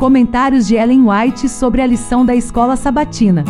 Comentários de Ellen White sobre a lição da escola sabatina.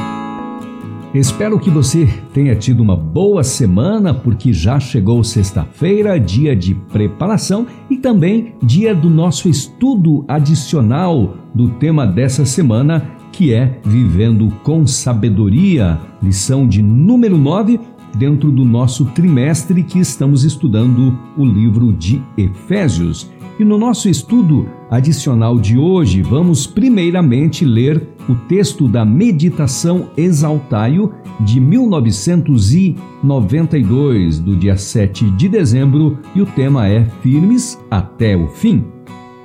Espero que você tenha tido uma boa semana, porque já chegou sexta-feira, dia de preparação e também dia do nosso estudo adicional do tema dessa semana, que é Vivendo com Sabedoria, lição de número 9, dentro do nosso trimestre que estamos estudando o livro de Efésios. E no nosso estudo adicional de hoje, vamos primeiramente ler o texto da Meditação Exaltaio de 1992, do dia 7 de dezembro, e o tema é Firmes até o fim.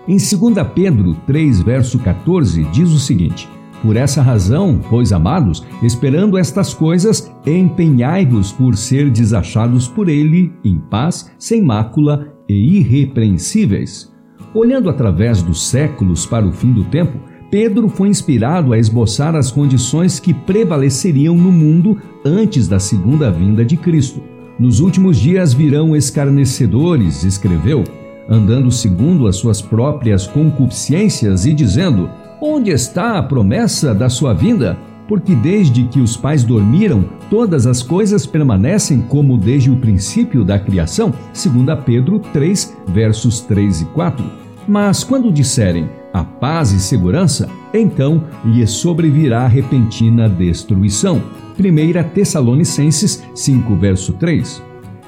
Em 2 Pedro 3, verso 14, diz o seguinte: Por essa razão, pois amados, esperando estas coisas, empenhai-vos por ser desachados por ele em paz, sem mácula e irrepreensíveis. Olhando através dos séculos para o fim do tempo, Pedro foi inspirado a esboçar as condições que prevaleceriam no mundo antes da segunda vinda de Cristo. Nos últimos dias virão escarnecedores, escreveu, andando segundo as suas próprias concupiscências e dizendo: Onde está a promessa da sua vinda? Porque desde que os pais dormiram, todas as coisas permanecem como desde o princípio da criação, segundo Pedro 3, versos 3 e 4. Mas quando disserem a paz e segurança, então lhe sobrevirá repentina destruição. 1 Tessalonicenses 5, verso 3.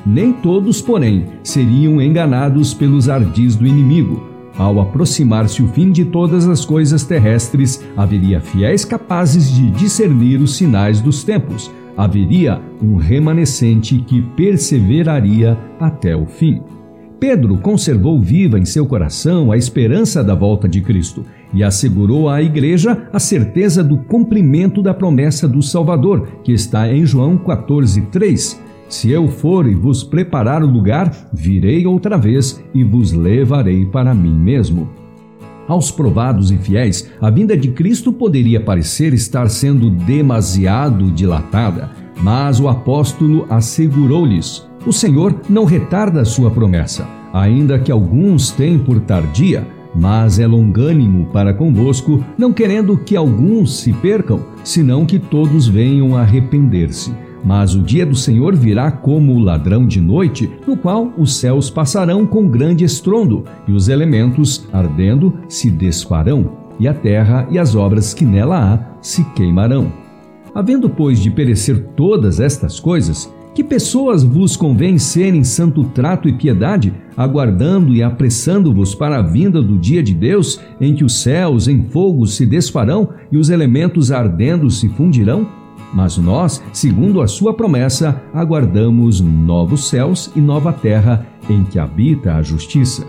Nem todos, porém, seriam enganados pelos ardis do inimigo ao aproximar-se o fim de todas as coisas terrestres, haveria fiéis capazes de discernir os sinais dos tempos. Haveria um remanescente que perseveraria até o fim. Pedro conservou viva em seu coração a esperança da volta de Cristo e assegurou à igreja a certeza do cumprimento da promessa do Salvador, que está em João 14:3. Se eu for e vos preparar o lugar, virei outra vez e vos levarei para mim mesmo. Aos provados e fiéis, a vinda de Cristo poderia parecer estar sendo demasiado dilatada, mas o apóstolo assegurou-lhes: o Senhor não retarda a sua promessa, ainda que alguns tenham por tardia, mas é longânimo para convosco, não querendo que alguns se percam, senão que todos venham a arrepender-se. Mas o dia do Senhor virá como o ladrão de noite, no qual os céus passarão com grande estrondo, e os elementos, ardendo, se desfarão, e a terra e as obras que nela há se queimarão. Havendo, pois, de perecer todas estas coisas, que pessoas vos convém serem santo trato e piedade, aguardando e apressando-vos para a vinda do dia de Deus, em que os céus em fogo se desfarão e os elementos ardendo se fundirão? Mas nós, segundo a sua promessa, aguardamos novos céus e nova terra em que habita a justiça.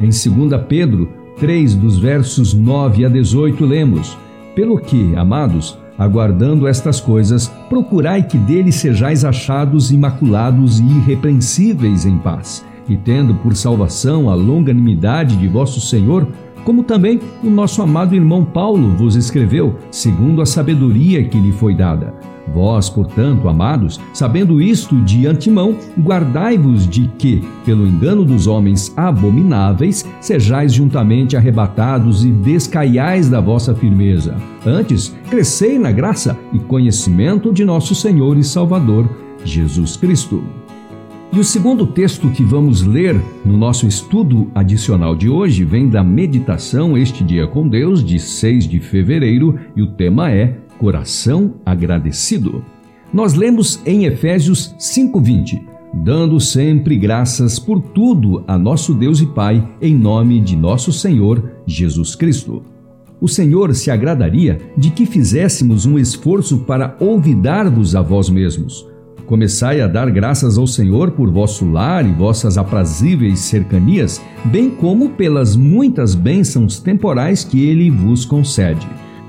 Em 2 Pedro 3, dos versos 9 a 18, lemos: Pelo que, amados, aguardando estas coisas, procurai que dele sejais achados imaculados e irrepreensíveis em paz, e tendo por salvação a longanimidade de vosso Senhor, como também o nosso amado irmão Paulo vos escreveu, segundo a sabedoria que lhe foi dada. Vós, portanto, amados, sabendo isto de antemão, guardai-vos de que, pelo engano dos homens abomináveis, sejais juntamente arrebatados e descaiais da vossa firmeza. Antes, crescei na graça e conhecimento de nosso Senhor e Salvador, Jesus Cristo. E o segundo texto que vamos ler no nosso estudo adicional de hoje vem da meditação Este Dia com Deus, de 6 de fevereiro, e o tema é Coração Agradecido. Nós lemos em Efésios 5,20: Dando sempre graças por tudo a nosso Deus e Pai, em nome de nosso Senhor Jesus Cristo. O Senhor se agradaria de que fizéssemos um esforço para olvidar-vos a vós mesmos Começai a dar graças ao Senhor por vosso lar e vossas aprazíveis cercanias, bem como pelas muitas bênçãos temporais que ele vos concede.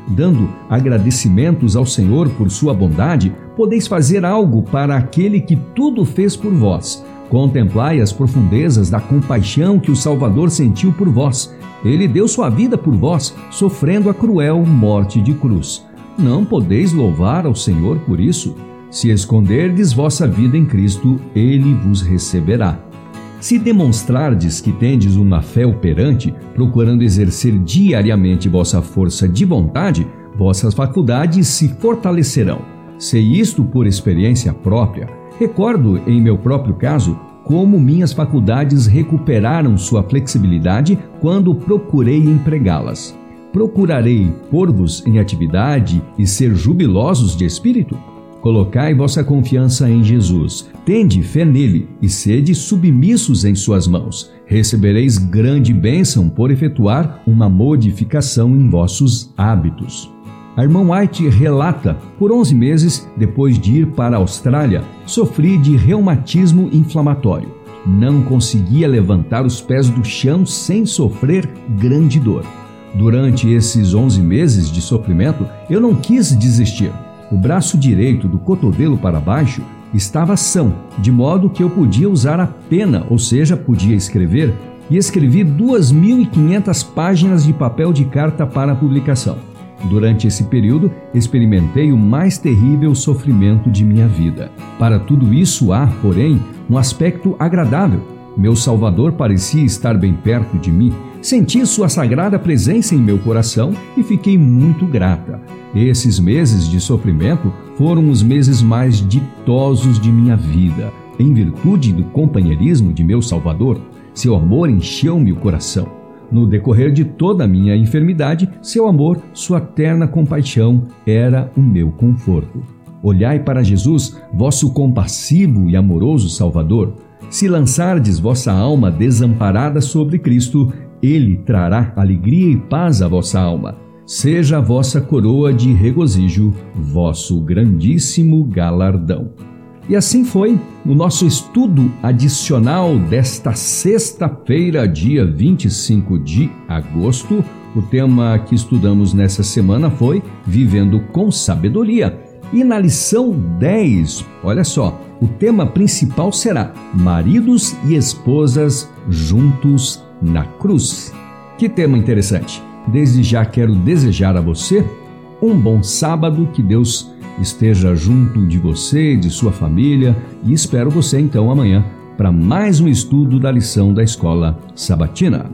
Dando agradecimentos ao Senhor por sua bondade, podeis fazer algo para aquele que tudo fez por vós. Contemplai as profundezas da compaixão que o Salvador sentiu por vós. Ele deu sua vida por vós, sofrendo a cruel morte de cruz. Não podeis louvar ao Senhor por isso? Se esconderdes vossa vida em Cristo, ele vos receberá. Se demonstrardes que tendes uma fé operante, procurando exercer diariamente vossa força de vontade, vossas faculdades se fortalecerão. Sei isto por experiência própria. Recordo, em meu próprio caso, como minhas faculdades recuperaram sua flexibilidade quando procurei empregá-las. Procurarei pôr-vos em atividade e ser jubilosos de espírito? Colocai vossa confiança em Jesus, tende fé nele e sede submissos em suas mãos. Recebereis grande bênção por efetuar uma modificação em vossos hábitos. A irmã White relata: por 11 meses, depois de ir para a Austrália, sofri de reumatismo inflamatório. Não conseguia levantar os pés do chão sem sofrer grande dor. Durante esses 11 meses de sofrimento, eu não quis desistir. O braço direito do cotovelo para baixo estava são, de modo que eu podia usar a pena, ou seja, podia escrever, e escrevi 2.500 páginas de papel de carta para publicação. Durante esse período, experimentei o mais terrível sofrimento de minha vida. Para tudo isso há, porém, um aspecto agradável. Meu Salvador parecia estar bem perto de mim. Senti sua sagrada presença em meu coração e fiquei muito grata. Esses meses de sofrimento foram os meses mais ditosos de minha vida. Em virtude do companheirismo de meu Salvador, seu amor encheu-me o coração. No decorrer de toda a minha enfermidade, seu amor, sua terna compaixão era o meu conforto. Olhai para Jesus, vosso compassivo e amoroso Salvador. Se lançardes vossa alma desamparada sobre Cristo, ele trará alegria e paz à vossa alma seja a vossa coroa de regozijo, vosso grandíssimo galardão. E assim foi o nosso estudo adicional desta sexta-feira, dia 25 de agosto. O tema que estudamos nessa semana foi Vivendo com Sabedoria. E na lição 10, olha só, o tema principal será Maridos e Esposas Juntos na Cruz. Que tema interessante! Desde já quero desejar a você um bom sábado, que Deus esteja junto de você, de sua família e espero você então amanhã para mais um estudo da lição da escola sabatina.